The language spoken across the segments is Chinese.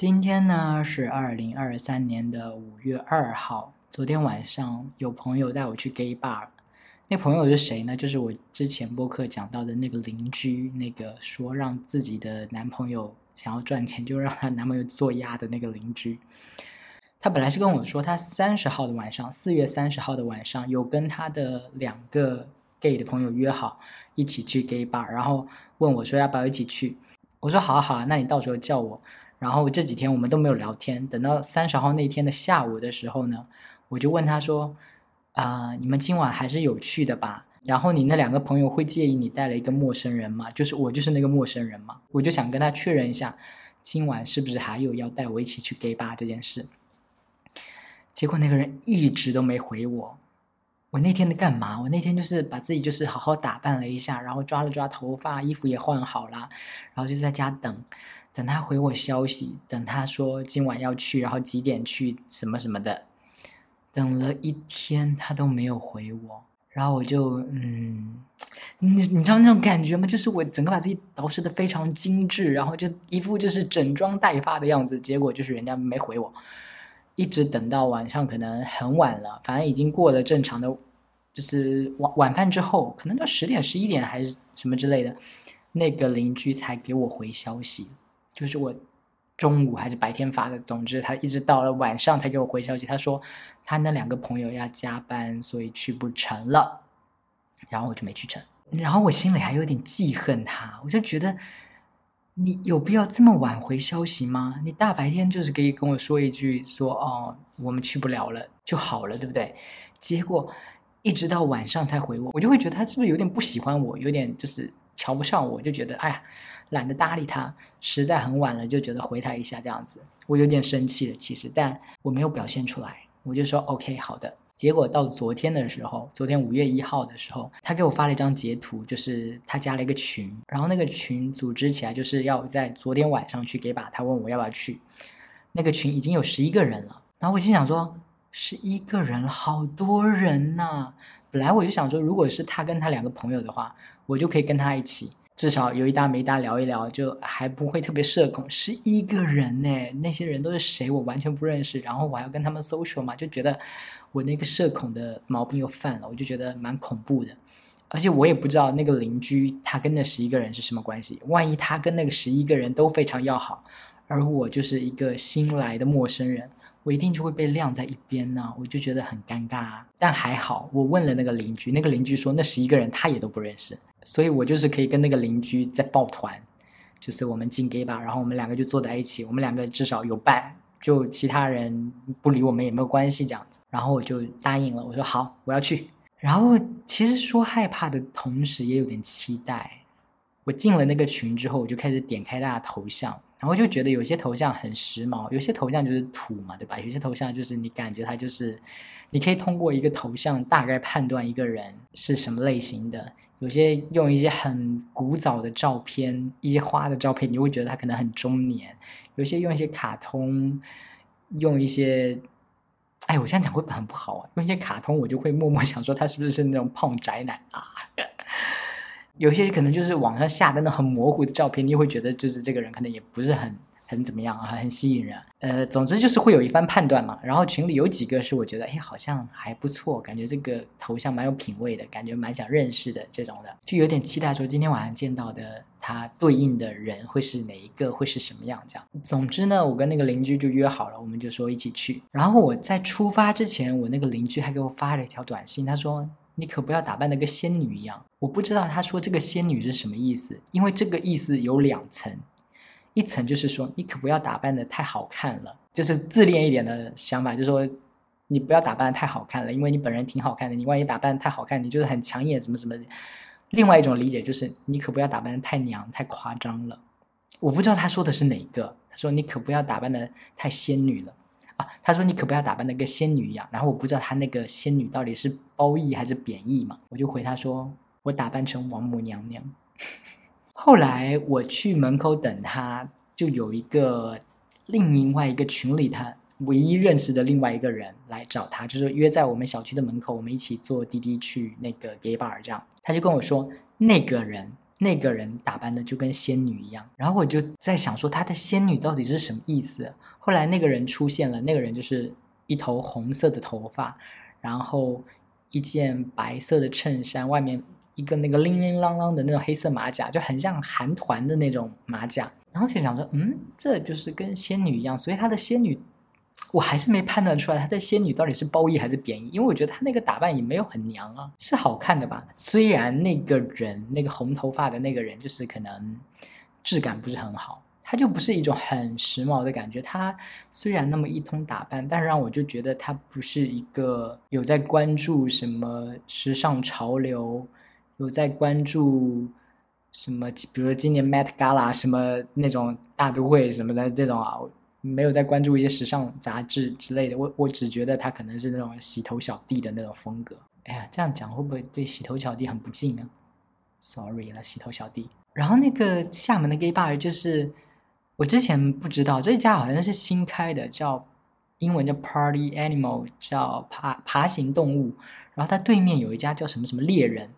今天呢是二零二三年的五月二号。昨天晚上有朋友带我去 gay bar，那朋友是谁呢？就是我之前播客讲到的那个邻居，那个说让自己的男朋友想要赚钱就让她男朋友做鸭的那个邻居。他本来是跟我说，他三十号的晚上，四月三十号的晚上有跟他的两个 gay 的朋友约好一起去 gay bar，然后问我说要不要一起去。我说好好啊，那你到时候叫我。然后这几天我们都没有聊天，等到三十号那天的下午的时候呢，我就问他说：“啊，你们今晚还是有去的吧？然后你那两个朋友会介意你带了一个陌生人吗？就是我就是那个陌生人嘛，我就想跟他确认一下，今晚是不是还有要带我一起去 gay 吧这件事。结果那个人一直都没回我。我那天在干嘛？我那天就是把自己就是好好打扮了一下，然后抓了抓头发，衣服也换好了，然后就在家等。”等他回我消息，等他说今晚要去，然后几点去，什么什么的，等了一天他都没有回我，然后我就嗯，你你知道那种感觉吗？就是我整个把自己捯饬的非常精致，然后就一副就是整装待发的样子，结果就是人家没回我，一直等到晚上可能很晚了，反正已经过了正常的，就是晚晚饭之后，可能到十点十一点还是什么之类的，那个邻居才给我回消息。就是我中午还是白天发的，总之他一直到了晚上才给我回消息。他说他那两个朋友要加班，所以去不成了。然后我就没去成。然后我心里还有点记恨他，我就觉得你有必要这么晚回消息吗？你大白天就是可以跟我说一句说哦我们去不了了就好了，对不对？结果一直到晚上才回我，我就会觉得他是不是有点不喜欢我，有点就是瞧不上我，就觉得哎呀。懒得搭理他，实在很晚了，就觉得回他一下这样子，我有点生气了，其实，但我没有表现出来，我就说 OK 好的。结果到昨天的时候，昨天五月一号的时候，他给我发了一张截图，就是他加了一个群，然后那个群组织起来就是要在昨天晚上去给把，他问我要不要去，那个群已经有十一个人了，然后我心想说，十一个人，好多人呐。本来我就想说，如果是他跟他两个朋友的话，我就可以跟他一起。至少有一搭没搭聊一聊，就还不会特别社恐。十一个人呢，那些人都是谁？我完全不认识。然后我还要跟他们 social 嘛，就觉得我那个社恐的毛病又犯了，我就觉得蛮恐怖的。而且我也不知道那个邻居他跟那十一个人是什么关系。万一他跟那个十一个人都非常要好，而我就是一个新来的陌生人，我一定就会被晾在一边呢。我就觉得很尴尬。但还好，我问了那个邻居，那个邻居说那十一个人他也都不认识。所以我就是可以跟那个邻居在抱团，就是我们进 gay 吧，然后我们两个就坐在一起，我们两个至少有伴，就其他人不理我们也没有关系这样子。然后我就答应了，我说好，我要去。然后其实说害怕的同时也有点期待。我进了那个群之后，我就开始点开大家头像，然后就觉得有些头像很时髦，有些头像就是土嘛，对吧？有些头像就是你感觉他就是，你可以通过一个头像大概判断一个人是什么类型的。有些用一些很古早的照片，一些花的照片，你会觉得他可能很中年；有些用一些卡通，用一些，哎，我现在讲会很不好啊。用一些卡通，我就会默默 想说他是不是是那种胖宅男啊？有些可能就是网上下的那很模糊的照片，你会觉得就是这个人可能也不是很。很怎么样啊？很吸引人。呃，总之就是会有一番判断嘛。然后群里有几个是我觉得，哎，好像还不错，感觉这个头像蛮有品位的，感觉蛮想认识的这种的，就有点期待说今天晚上见到的他对应的人会是哪一个，会是什么样这样。总之呢，我跟那个邻居就约好了，我们就说一起去。然后我在出发之前，我那个邻居还给我发了一条短信，他说：“你可不要打扮的跟仙女一样。”我不知道他说这个仙女是什么意思，因为这个意思有两层。一层就是说，你可不要打扮的太好看了，就是自恋一点的想法，就是说，你不要打扮的太好看了，因为你本人挺好看的，你万一打扮太好看，你就是很抢眼，什么什么。另外一种理解就是，你可不要打扮的太娘、太夸张了。我不知道他说的是哪个，他说你可不要打扮的太仙女了啊，他说你可不要打扮的跟仙女一样。然后我不知道他那个仙女到底是褒义还是贬义嘛，我就回他说，我打扮成王母娘娘。后来我去门口等他，就有一个另另外一个群里他唯一认识的另外一个人来找他，就是约在我们小区的门口，我们一起坐滴滴去那个 gay bar 这样。他就跟我说，那个人那个人打扮的就跟仙女一样，然后我就在想说他的仙女到底是什么意思？后来那个人出现了，那个人就是一头红色的头发，然后一件白色的衬衫，外面一个那个铃铃啷啷的那种黑色马甲，就很像韩团的那种马甲。然后就想说，嗯，这就是跟仙女一样，所以她的仙女。我还是没判断出来她的仙女到底是褒义还是贬义，因为我觉得她那个打扮也没有很娘啊，是好看的吧？虽然那个人那个红头发的那个人就是可能质感不是很好，他就不是一种很时髦的感觉。他虽然那么一通打扮，但是让我就觉得他不是一个有在关注什么时尚潮流，有在关注什么，比如说今年 Met Gala 什么那种大都会什么的这种啊。没有在关注一些时尚杂志之类的，我我只觉得他可能是那种洗头小弟的那种风格。哎呀，这样讲会不会对洗头小弟很不敬啊？Sorry 了，洗头小弟。然后那个厦门的 gay bar 就是我之前不知道，这家好像是新开的，叫英文叫 Party Animal，叫爬爬行动物。然后它对面有一家叫什么什么猎人，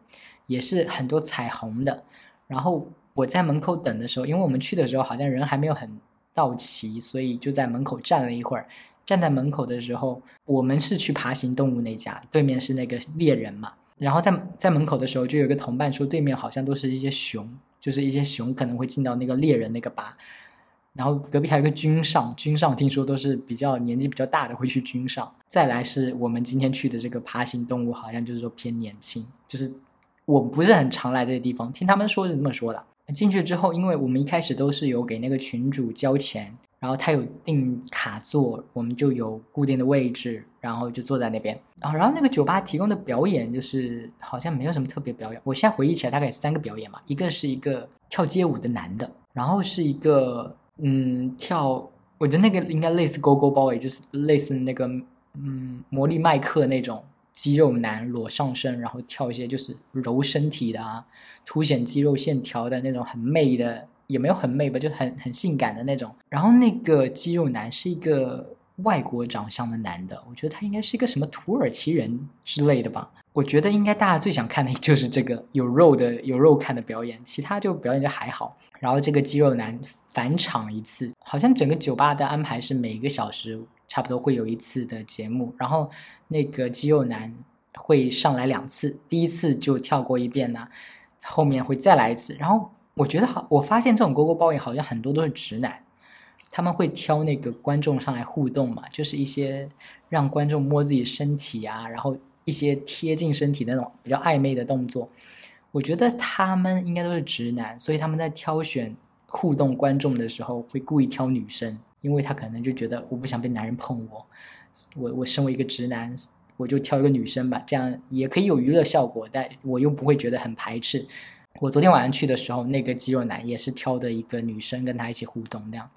也是很多彩虹的。然后我在门口等的时候，因为我们去的时候好像人还没有很。到齐，所以就在门口站了一会儿。站在门口的时候，我们是去爬行动物那家，对面是那个猎人嘛。然后在在门口的时候，就有个同伴说，对面好像都是一些熊，就是一些熊可能会进到那个猎人那个吧。然后隔壁还有个君上，君上听说都是比较年纪比较大的会去君上。再来是我们今天去的这个爬行动物，好像就是说偏年轻，就是我不是很常来这个地方，听他们说是这么说的。进去之后，因为我们一开始都是有给那个群主交钱，然后他有订卡座，我们就有固定的位置，然后就坐在那边。然后，然后那个酒吧提供的表演就是好像没有什么特别表演。我现在回忆起来，大概三个表演嘛，一个是一个跳街舞的男的，然后是一个嗯跳，我觉得那个应该类似勾勾包，也就是类似那个嗯魔力麦克那种。肌肉男裸上身，然后跳一些就是揉身体的啊，凸显肌肉线条的那种很媚的，也没有很媚吧，就很很性感的那种。然后那个肌肉男是一个外国长相的男的，我觉得他应该是一个什么土耳其人之类的吧。我觉得应该大家最想看的就是这个有肉的有肉看的表演，其他就表演就还好。然后这个肌肉男返场一次，好像整个酒吧的安排是每个小时。差不多会有一次的节目，然后那个肌肉男会上来两次，第一次就跳过一遍呢，后面会再来一次。然后我觉得好，我发现这种勾勾包也好像很多都是直男，他们会挑那个观众上来互动嘛，就是一些让观众摸自己身体啊，然后一些贴近身体那种比较暧昧的动作。我觉得他们应该都是直男，所以他们在挑选互动观众的时候会故意挑女生。因为他可能就觉得我不想被男人碰我，我我身为一个直男，我就挑一个女生吧，这样也可以有娱乐效果，但我又不会觉得很排斥。我昨天晚上去的时候，那个肌肉男也是挑的一个女生跟他一起互动那样，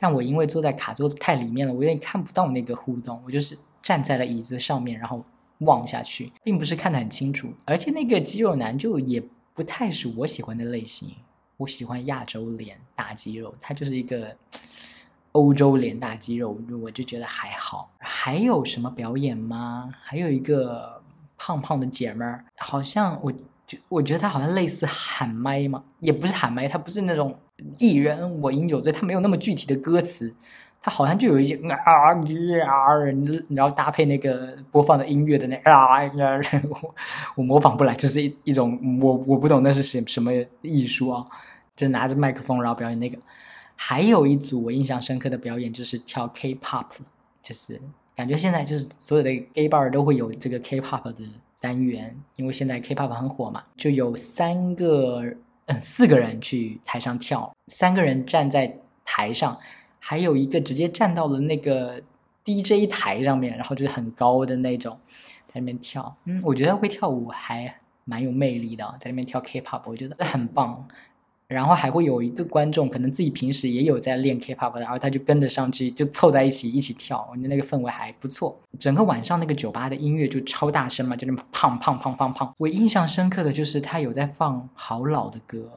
但我因为坐在卡座太里面了，我有点看不到那个互动，我就是站在了椅子上面，然后望下去，并不是看得很清楚，而且那个肌肉男就也不太是我喜欢的类型，我喜欢亚洲脸大肌肉，他就是一个。欧洲脸大肌肉，我就觉得还好。还有什么表演吗？还有一个胖胖的姐们儿，好像我就我觉得她好像类似喊麦嘛，也不是喊麦，她不是那种艺人我饮酒醉，她没有那么具体的歌词，她好像就有一些啊啊，然后搭配那个播放的音乐的那啊啊，我我模仿不来，这是一一种我我不懂那是什什么艺术啊，就拿着麦克风然后表演那个。还有一组我印象深刻的表演就是跳 K-pop，就是感觉现在就是所有的 gay bar 都会有这个 K-pop 的单元，因为现在 K-pop 很火嘛，就有三个嗯四个人去台上跳，三个人站在台上，还有一个直接站到了那个 DJ 台上面，然后就是很高的那种，在那边跳，嗯，我觉得会跳舞还蛮有魅力的，在那边跳 K-pop，我觉得很棒。然后还会有一个观众，可能自己平时也有在练 K-pop，然后他就跟着上去，就凑在一起一起跳，我觉得那个氛围还不错。整个晚上那个酒吧的音乐就超大声嘛，就那么胖胖胖胖胖。我印象深刻的就是他有在放好老的歌，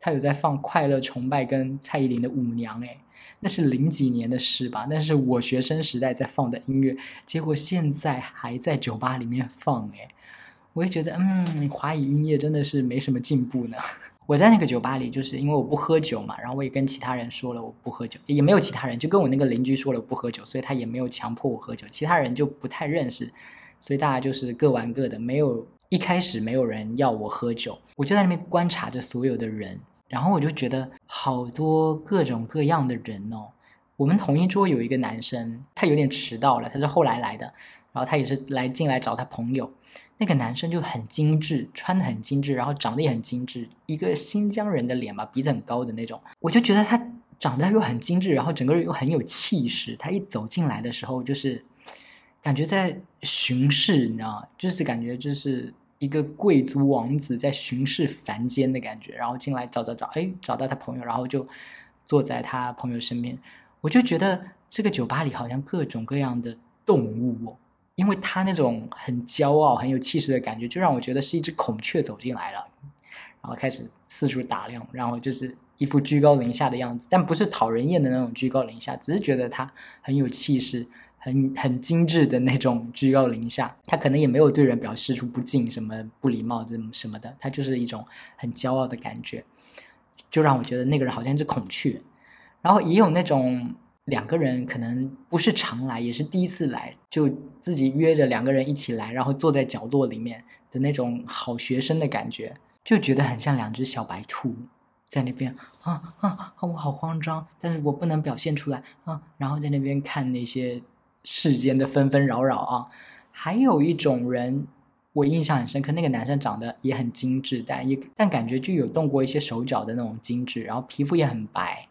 他有在放《快乐崇拜》跟蔡依林的《舞娘》，哎，那是零几年的事吧？那是我学生时代在放的音乐，结果现在还在酒吧里面放，哎，我也觉得，嗯，华语音乐真的是没什么进步呢。我在那个酒吧里，就是因为我不喝酒嘛，然后我也跟其他人说了我不喝酒，也没有其他人，就跟我那个邻居说了不喝酒，所以他也没有强迫我喝酒。其他人就不太认识，所以大家就是各玩各的，没有一开始没有人要我喝酒，我就在那边观察着所有的人，然后我就觉得好多各种各样的人哦。我们同一桌有一个男生，他有点迟到了，他是后来来的，然后他也是来进来找他朋友。那个男生就很精致，穿的很精致，然后长得也很精致，一个新疆人的脸吧，鼻子很高的那种。我就觉得他长得又很精致，然后整个人又很有气势。他一走进来的时候，就是感觉在巡视，你知道吗？就是感觉就是一个贵族王子在巡视凡间的感觉。然后进来找找找，哎，找到他朋友，然后就坐在他朋友身边。我就觉得这个酒吧里好像各种各样的动物哦。因为他那种很骄傲、很有气势的感觉，就让我觉得是一只孔雀走进来了，然后开始四处打量，然后就是一副居高临下的样子，但不是讨人厌的那种居高临下，只是觉得他很有气势、很很精致的那种居高临下。他可能也没有对人表示出不敬、什么不礼貌、这么什么的，他就是一种很骄傲的感觉，就让我觉得那个人好像一只孔雀。然后也有那种。两个人可能不是常来，也是第一次来，就自己约着两个人一起来，然后坐在角落里面的那种好学生的感觉，就觉得很像两只小白兔在那边啊啊！我好慌张，但是我不能表现出来啊。然后在那边看那些世间的纷纷扰扰啊。还有一种人，我印象很深刻，那个男生长得也很精致，但也但感觉就有动过一些手脚的那种精致，然后皮肤也很白。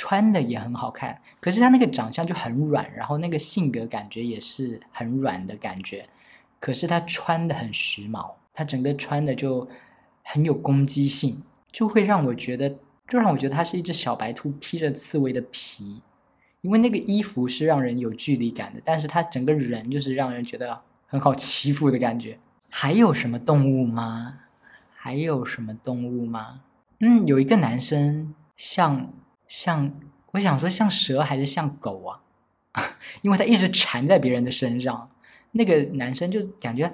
穿的也很好看，可是他那个长相就很软，然后那个性格感觉也是很软的感觉。可是他穿的很时髦，他整个穿的就很有攻击性，就会让我觉得，就让我觉得他是一只小白兔披着刺猬的皮，因为那个衣服是让人有距离感的，但是他整个人就是让人觉得很好欺负的感觉。还有什么动物吗？还有什么动物吗？嗯，有一个男生像。像我想说，像蛇还是像狗啊？因为他一直缠在别人的身上。那个男生就感觉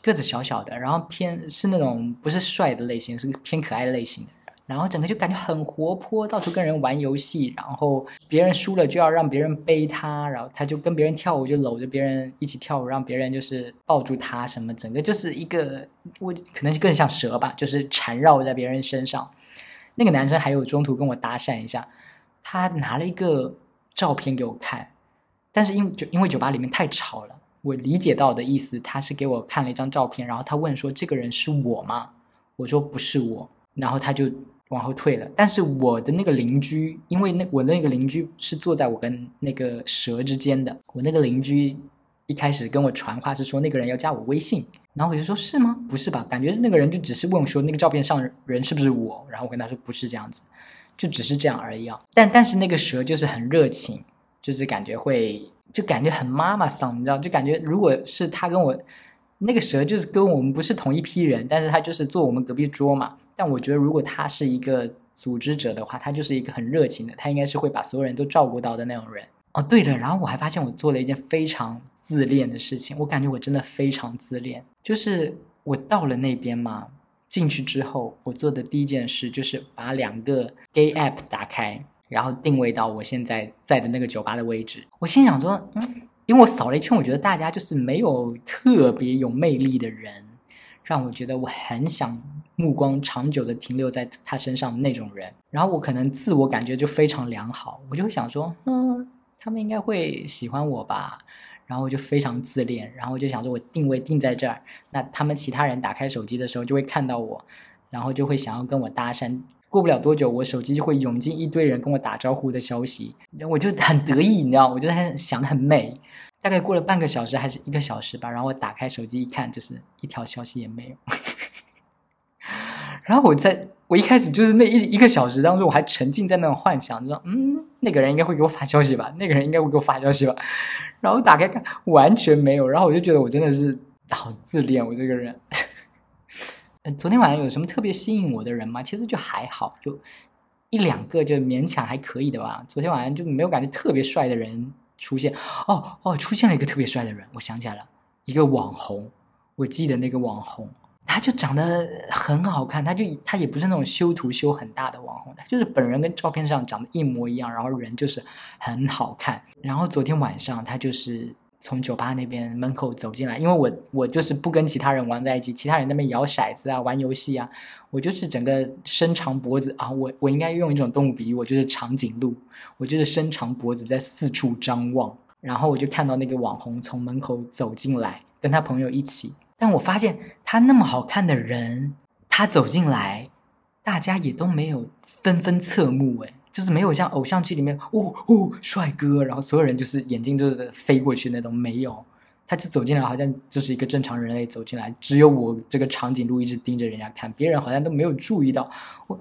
个子小小的，然后偏是那种不是帅的类型，是偏可爱的类型的。然后整个就感觉很活泼，到处跟人玩游戏。然后别人输了就要让别人背他，然后他就跟别人跳舞，就搂着别人一起跳舞，让别人就是抱住他什么。整个就是一个我可能是更像蛇吧，就是缠绕在别人身上。那个男生还有中途跟我搭讪一下，他拿了一个照片给我看，但是因就因为酒吧里面太吵了，我理解到的意思，他是给我看了一张照片，然后他问说：“这个人是我吗？”我说：“不是我。”然后他就往后退了。但是我的那个邻居，因为那我那个邻居是坐在我跟那个蛇之间的，我那个邻居一开始跟我传话是说那个人要加我微信。然后我就说：“是吗？不是吧？感觉那个人就只是问我说那个照片上人是不是我？然后我跟他说不是这样子，就只是这样而已啊。但但是那个蛇就是很热情，就是感觉会就感觉很妈妈桑，你知道？就感觉如果是他跟我那个蛇就是跟我们不是同一批人，但是他就是坐我们隔壁桌嘛。但我觉得如果他是一个组织者的话，他就是一个很热情的，他应该是会把所有人都照顾到的那种人。哦，对了，然后我还发现我做了一件非常自恋的事情，我感觉我真的非常自恋。”就是我到了那边嘛，进去之后，我做的第一件事就是把两个 gay app 打开，然后定位到我现在在的那个酒吧的位置。我心想说，嗯，因为我扫了一圈，我觉得大家就是没有特别有魅力的人，让我觉得我很想目光长久的停留在他身上的那种人。然后我可能自我感觉就非常良好，我就会想说，嗯，他们应该会喜欢我吧。然后我就非常自恋，然后我就想说，我定位定在这儿，那他们其他人打开手机的时候就会看到我，然后就会想要跟我搭讪。过不了多久，我手机就会涌进一堆人跟我打招呼的消息，我就很得意，你知道，我就很想的很美。大概过了半个小时还是一个小时吧，然后我打开手机一看，就是一条消息也没有。然后我在。我一开始就是那一一个小时当中，我还沉浸在那种幻想，就说嗯，那个人应该会给我发消息吧，那个人应该会给我发消息吧。然后打开看，完全没有。然后我就觉得我真的是好自恋，我这个人。昨天晚上有什么特别吸引我的人吗？其实就还好，就一两个就勉强还可以的吧。昨天晚上就没有感觉特别帅的人出现。哦哦，出现了一个特别帅的人，我想起来了，一个网红，我记得那个网红。他就长得很好看，他就他也不是那种修图修很大的网红，他就是本人跟照片上长得一模一样，然后人就是很好看。然后昨天晚上他就是从酒吧那边门口走进来，因为我我就是不跟其他人玩在一起，其他人那边摇骰子啊、玩游戏啊，我就是整个伸长脖子啊，我我应该用一种动物比喻，我就是长颈鹿，我就是伸长脖子在四处张望。然后我就看到那个网红从门口走进来，跟他朋友一起。但我发现他那么好看的人，他走进来，大家也都没有纷纷侧目，哎，就是没有像偶像剧里面，哦哦，帅哥，然后所有人就是眼睛就是飞过去那种，没有，他就走进来，好像就是一个正常人类走进来，只有我这个长颈鹿一直盯着人家看，别人好像都没有注意到我，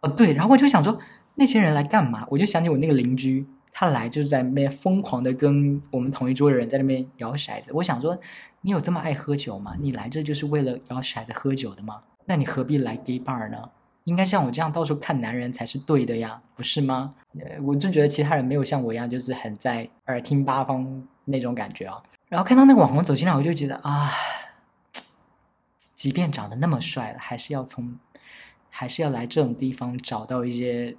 哦对，然后我就想说那些人来干嘛？我就想起我那个邻居，他来就是在那边疯狂的跟我们同一桌的人在那边摇骰子，我想说。你有这么爱喝酒吗？你来这就是为了摇骰子喝酒的吗？那你何必来 gay bar 呢？应该像我这样到处看男人才是对的呀，不是吗？我就觉得其他人没有像我一样，就是很在耳听八方那种感觉啊。然后看到那个网红走进来，我就觉得啊，即便长得那么帅了，还是要从，还是要来这种地方找到一些，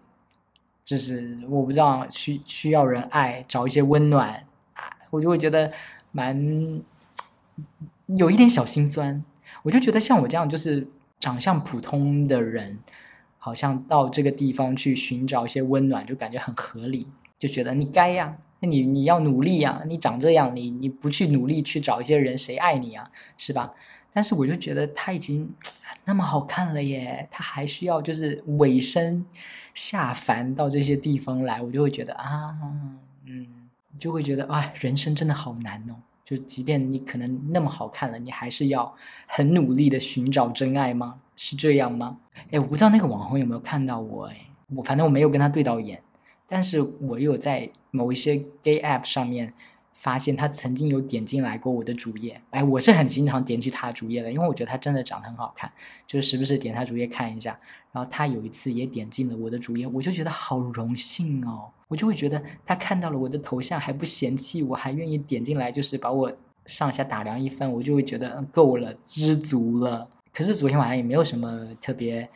就是我不知道需需要人爱，找一些温暖啊，我就会觉得蛮。有一点小心酸，我就觉得像我这样就是长相普通的人，好像到这个地方去寻找一些温暖，就感觉很合理，就觉得你该呀，那你你要努力呀，你长这样，你你不去努力去找一些人，谁爱你啊，是吧？但是我就觉得他已经那么好看了耶，他还需要就是尾声下凡到这些地方来，我就会觉得啊，嗯，就会觉得啊，人生真的好难哦。就即便你可能那么好看了，你还是要很努力的寻找真爱吗？是这样吗？哎，我不知道那个网红有没有看到我哎，我反正我没有跟他对到眼，但是我有在某一些 gay app 上面发现他曾经有点进来过我的主页。哎，我是很经常点去他主页的，因为我觉得他真的长得很好看，就是时不时点他主页看一下。然后他有一次也点进了我的主页，我就觉得好荣幸哦。我就会觉得他看到了我的头像还不嫌弃我，还愿意点进来，就是把我上下打量一番，我就会觉得够了，知足了。可是昨天晚上也没有什么特别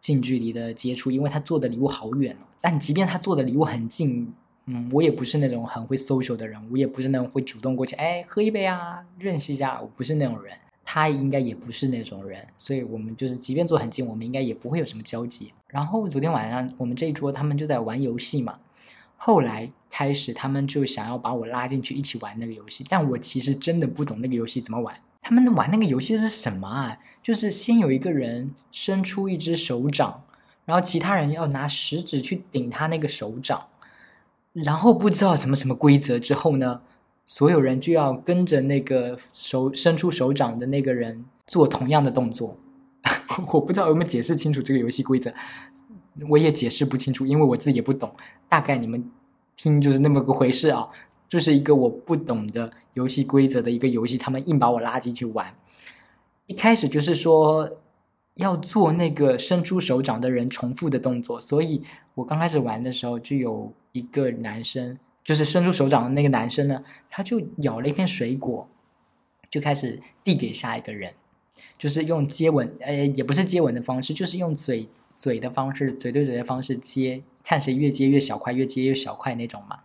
近距离的接触，因为他做的离我好远。但即便他做的离我很近，嗯，我也不是那种很会 social 的人，我也不是那种会主动过去，哎，喝一杯啊，认识一下，我不是那种人。他应该也不是那种人，所以我们就是即便坐很近，我们应该也不会有什么交集。然后昨天晚上我们这一桌他们就在玩游戏嘛。后来开始，他们就想要把我拉进去一起玩那个游戏，但我其实真的不懂那个游戏怎么玩。他们玩那个游戏是什么啊？就是先有一个人伸出一只手掌，然后其他人要拿食指去顶他那个手掌，然后不知道什么什么规则之后呢，所有人就要跟着那个手伸出手掌的那个人做同样的动作。我不知道有没有解释清楚这个游戏规则。我也解释不清楚，因为我自己也不懂。大概你们听就是那么个回事啊，就是一个我不懂的游戏规则的一个游戏，他们硬把我拉进去玩。一开始就是说要做那个伸出手掌的人重复的动作，所以我刚开始玩的时候就有一个男生，就是伸出手掌的那个男生呢，他就咬了一片水果，就开始递给下一个人，就是用接吻，呃，也不是接吻的方式，就是用嘴。嘴的方式，嘴对嘴的方式接，看谁越接越小块，越接越小块那种嘛，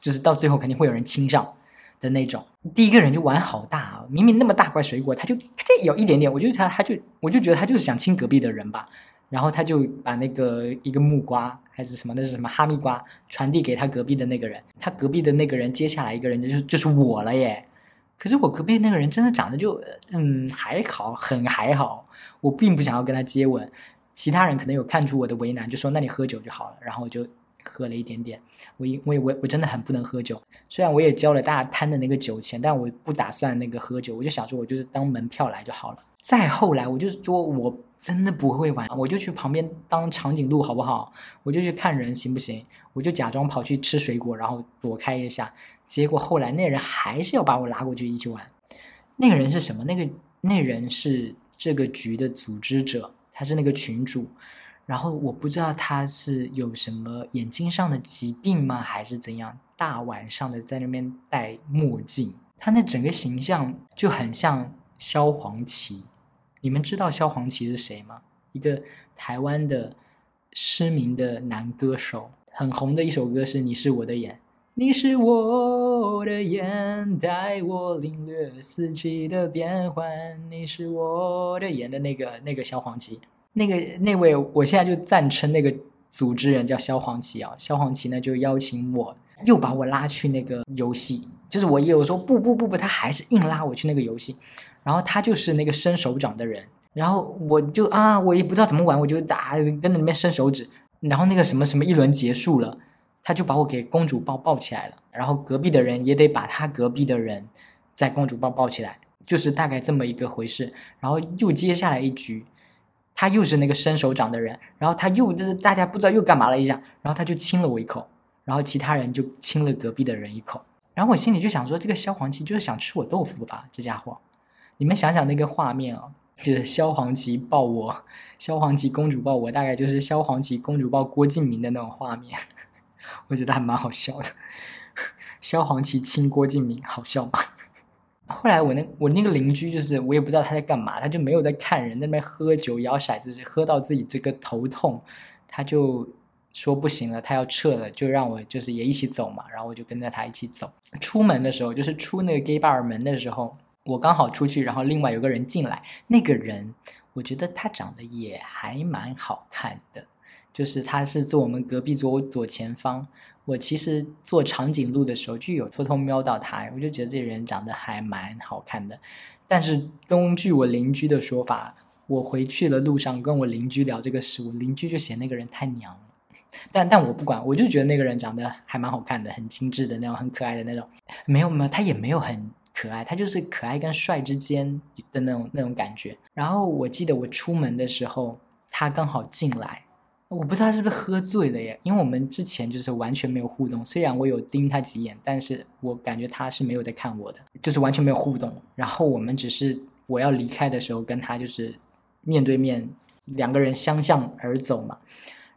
就是到最后肯定会有人亲上的那种。第一个人就玩好大啊，明明那么大块水果，他就这有一点点，我就他他就我就觉得他就是想亲隔壁的人吧，然后他就把那个一个木瓜还是什么，那是什么哈密瓜传递给他隔壁的那个人，他隔壁的那个人接下来一个人就是就是我了耶。可是我隔壁那个人真的长得就嗯还好，很还好，我并不想要跟他接吻。其他人可能有看出我的为难，就说那你喝酒就好了。然后我就喝了一点点。我因我我我真的很不能喝酒，虽然我也交了大家摊的那个酒钱，但我不打算那个喝酒。我就想说，我就是当门票来就好了。再后来，我就说我真的不会玩，我就去旁边当长颈鹿好不好？我就去看人行不行？我就假装跑去吃水果，然后躲开一下。结果后来那人还是要把我拉过去一起玩。那个人是什么？那个那人是这个局的组织者。他是那个群主，然后我不知道他是有什么眼睛上的疾病吗，还是怎样？大晚上的在那边戴墨镜，他那整个形象就很像萧煌奇，你们知道萧煌奇是谁吗？一个台湾的失明的男歌手，很红的一首歌是《你是我的眼》。你是我的眼，带我领略四季的变换。你是我的眼的那个那个萧煌奇，那个那位，我现在就暂称那个组织人叫萧煌奇啊。萧煌奇呢就邀请我，又把我拉去那个游戏，就是我也有说不不不不，他还是硬拉我去那个游戏。然后他就是那个伸手掌的人，然后我就啊，我也不知道怎么玩，我就打跟那里面伸手指。然后那个什么什么一轮结束了。他就把我给公主抱抱起来了，然后隔壁的人也得把他隔壁的人在公主抱抱起来，就是大概这么一个回事。然后又接下来一局，他又是那个伸手掌的人，然后他又就是大家不知道又干嘛了一下，然后他就亲了我一口，然后其他人就亲了隔壁的人一口，然后我心里就想说，这个萧煌奇就是想吃我豆腐吧？这家伙，你们想想那个画面啊，就是萧煌奇抱我，萧煌奇公主抱我，大概就是萧煌奇公主抱郭敬明的那种画面。我觉得还蛮好笑的，萧煌奇亲郭敬明，好笑吗？后来我那我那个邻居就是我也不知道他在干嘛，他就没有在看人，在那边喝酒摇骰子，喝到自己这个头痛，他就说不行了，他要撤了，就让我就是也一起走嘛，然后我就跟着他一起走。出门的时候，就是出那个 gay bar 门的时候，我刚好出去，然后另外有个人进来，那个人我觉得他长得也还蛮好看的。就是他是坐我们隔壁左左前方，我其实坐长颈鹿的时候就有偷偷瞄到他，我就觉得这人长得还蛮好看的。但是根据我邻居的说法，我回去的路上跟我邻居聊这个事，我邻居就嫌那个人太娘了。但但我不管，我就觉得那个人长得还蛮好看的，很精致的那种，很可爱的那种。没有没有，他也没有很可爱，他就是可爱跟帅之间的那种那种感觉。然后我记得我出门的时候，他刚好进来。我不知道他是不是喝醉了耶，因为我们之前就是完全没有互动，虽然我有盯他几眼，但是我感觉他是没有在看我的，就是完全没有互动。然后我们只是我要离开的时候跟他就是面对面两个人相向而走嘛，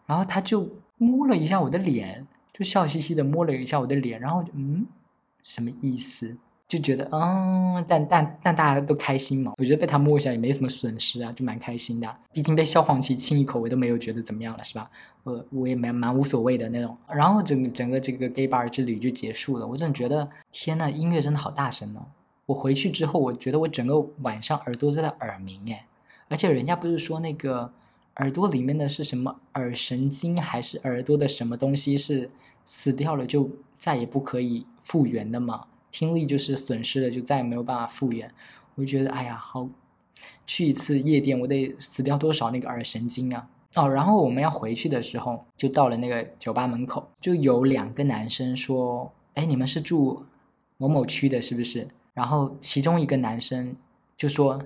然后他就摸了一下我的脸，就笑嘻嘻的摸了一下我的脸，然后嗯，什么意思？就觉得，嗯，但但但大家都开心嘛。我觉得被他摸一下也没什么损失啊，就蛮开心的。毕竟被萧煌奇亲一口，我都没有觉得怎么样了，是吧？我我也蛮蛮无所谓的那种。然后整整个这个 gay bar 之旅就结束了。我真的觉得，天呐，音乐真的好大声哦！我回去之后，我觉得我整个晚上耳朵都在耳鸣哎。而且人家不是说那个耳朵里面的是什么耳神经，还是耳朵的什么东西是死掉了就再也不可以复原的吗？听力就是损失了，就再也没有办法复原。我就觉得，哎呀，好，去一次夜店，我得死掉多少那个耳神经啊！哦，然后我们要回去的时候，就到了那个酒吧门口，就有两个男生说：“哎，你们是住某某区的，是不是？”然后其中一个男生就说，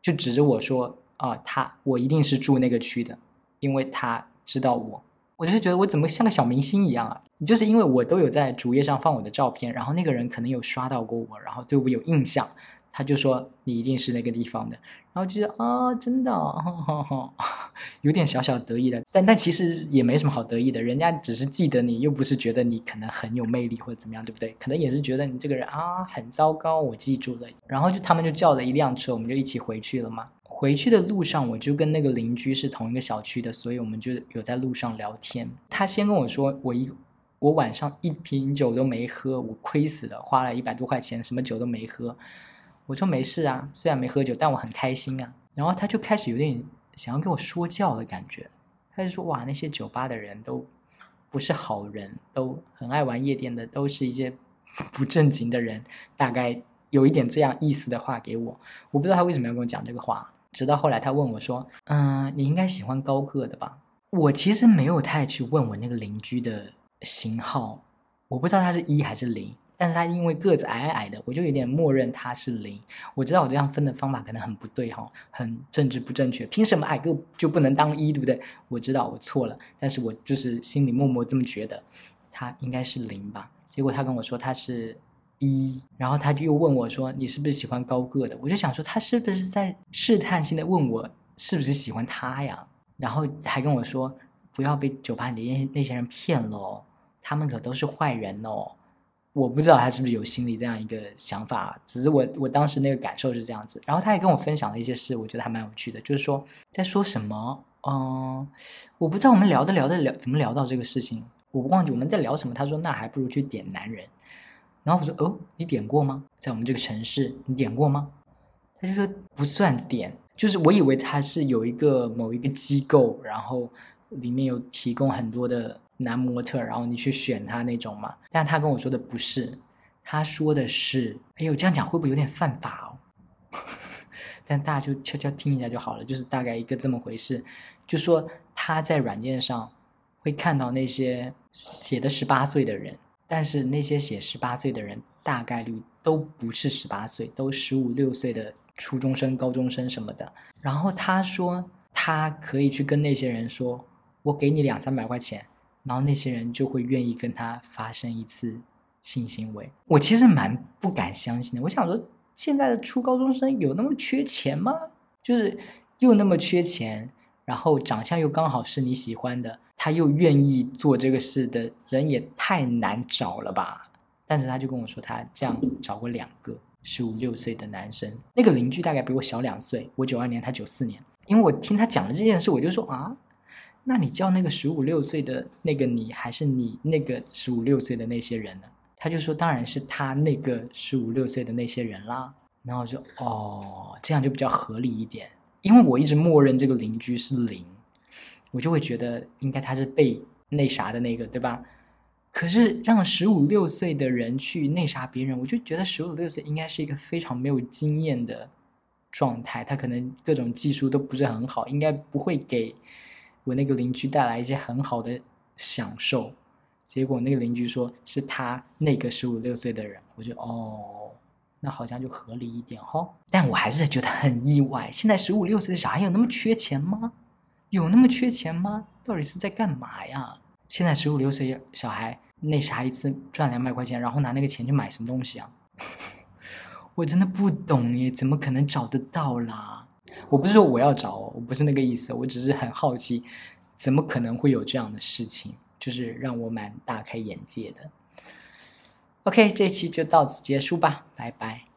就指着我说：“啊，他，我一定是住那个区的，因为他知道我。”我就是觉得我怎么像个小明星一样啊！就是因为我都有在主页上放我的照片，然后那个人可能有刷到过我，然后对我有印象，他就说你一定是那个地方的，然后就是啊，真的，有点小小得意的，但但其实也没什么好得意的，人家只是记得你，又不是觉得你可能很有魅力或者怎么样，对不对？可能也是觉得你这个人啊很糟糕，我记住了，然后就他们就叫了一辆车，我们就一起回去了嘛。回去的路上，我就跟那个邻居是同一个小区的，所以我们就有在路上聊天。他先跟我说，我一我晚上一瓶酒都没喝，我亏死了，花了一百多块钱，什么酒都没喝。我说没事啊，虽然没喝酒，但我很开心啊。然后他就开始有点想要跟我说教的感觉，他就说哇，那些酒吧的人都不是好人，都很爱玩夜店的，都是一些 不正经的人，大概有一点这样意思的话给我。我不知道他为什么要跟我讲这个话。直到后来，他问我说：“嗯，你应该喜欢高个的吧？”我其实没有太去问我那个邻居的型号，我不知道他是一还是零。但是他因为个子矮矮的，我就有点默认他是零。我知道我这样分的方法可能很不对哈，很政治不正确。凭什么矮个就不能当一，对不对？我知道我错了，但是我就是心里默默这么觉得，他应该是零吧。结果他跟我说他是。一，然后他就又问我说：“你是不是喜欢高个的？”我就想说，他是不是在试探性的问我是不是喜欢他呀？然后还跟我说：“不要被酒吧里那那些人骗了，他们可都是坏人哦。”我不知道他是不是有心里这样一个想法，只是我我当时那个感受是这样子。然后他也跟我分享了一些事，我觉得还蛮有趣的，就是说在说什么，嗯，我不知道我们聊着聊着聊怎么聊到这个事情，我忘记我们在聊什么。他说那还不如去点男人。然后我说哦，你点过吗？在我们这个城市，你点过吗？他就说不算点，就是我以为他是有一个某一个机构，然后里面有提供很多的男模特，然后你去选他那种嘛。但他跟我说的不是，他说的是，哎呦，这样讲会不会有点犯法哦？但大家就悄悄听一下就好了，就是大概一个这么回事。就说他在软件上会看到那些写的十八岁的人。但是那些写十八岁的人，大概率都不是十八岁，都十五六岁的初中生、高中生什么的。然后他说，他可以去跟那些人说：“我给你两三百块钱。”然后那些人就会愿意跟他发生一次性行为。我其实蛮不敢相信的。我想说，现在的初高中生有那么缺钱吗？就是又那么缺钱，然后长相又刚好是你喜欢的。他又愿意做这个事的人也太难找了吧？但是他就跟我说，他这样找过两个十五六岁的男生。那个邻居大概比我小两岁，我九二年，他九四年。因为我听他讲的这件事，我就说啊，那你叫那个十五六岁的那个你，还是你那个十五六岁的那些人呢？他就说，当然是他那个十五六岁的那些人啦。然后就哦，这样就比较合理一点，因为我一直默认这个邻居是零。我就会觉得应该他是被那啥的那个，对吧？可是让十五六岁的人去那啥别人，我就觉得十五六岁应该是一个非常没有经验的状态，他可能各种技术都不是很好，应该不会给我那个邻居带来一些很好的享受。结果那个邻居说是他那个十五六岁的人，我就哦，那好像就合理一点哈。但我还是觉得很意外，现在十五六岁的小孩有那么缺钱吗？有那么缺钱吗？到底是在干嘛呀？现在十五六岁小孩那啥一次赚两百块钱，然后拿那个钱去买什么东西啊？我真的不懂耶，怎么可能找得到啦？我不是说我要找，我不是那个意思，我只是很好奇，怎么可能会有这样的事情？就是让我蛮大开眼界的。OK，这期就到此结束吧，拜拜。